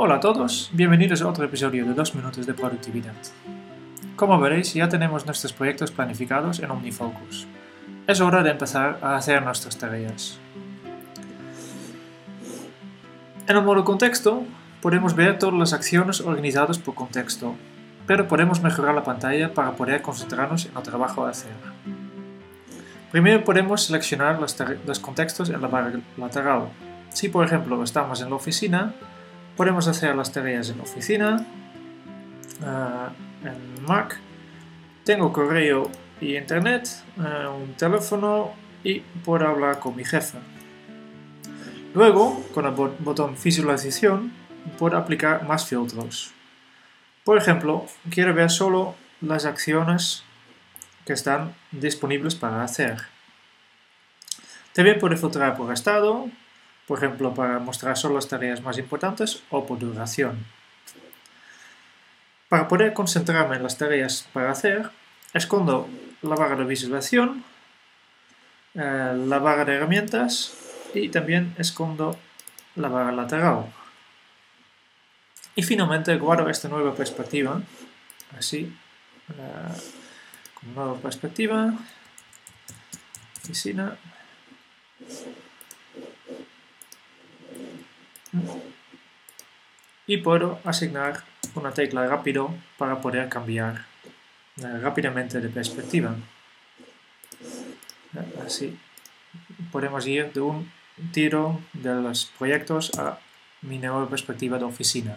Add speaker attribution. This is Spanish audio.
Speaker 1: Hola a todos, bienvenidos a otro episodio de 2 minutos de productividad. Como veréis, ya tenemos nuestros proyectos planificados en OmniFocus. Es hora de empezar a hacer nuestras tareas. En el modo contexto, podemos ver todas las acciones organizadas por contexto, pero podemos mejorar la pantalla para poder concentrarnos en el trabajo a hacer. Primero podemos seleccionar los, contextos en la barra lateral. Si por ejemplo estamos en la oficina, podemos hacer las tareas en oficina, uh, en Mac, tengo correo y internet, uh, un teléfono y puedo hablar con mi jefe. Luego, con el botón visualización, puedo aplicar más filtros. Por ejemplo, quiero ver solo las acciones que están disponibles para hacer. También puede filtrar por estado, por ejemplo, para mostrar solo las tareas más importantes o por duración. Para poder concentrarme en las tareas para hacer, escondo la barra de visualización, eh, la barra de herramientas y también escondo la barra lateral. Y finalmente guardo esta nueva perspectiva, así, eh, nueva perspectiva, oficina, y puedo asignar una tecla rápido para poder cambiar eh, rápidamente de perspectiva. Eh, así podemos ir de un tiro de los proyectos a mi nueva perspectiva de oficina.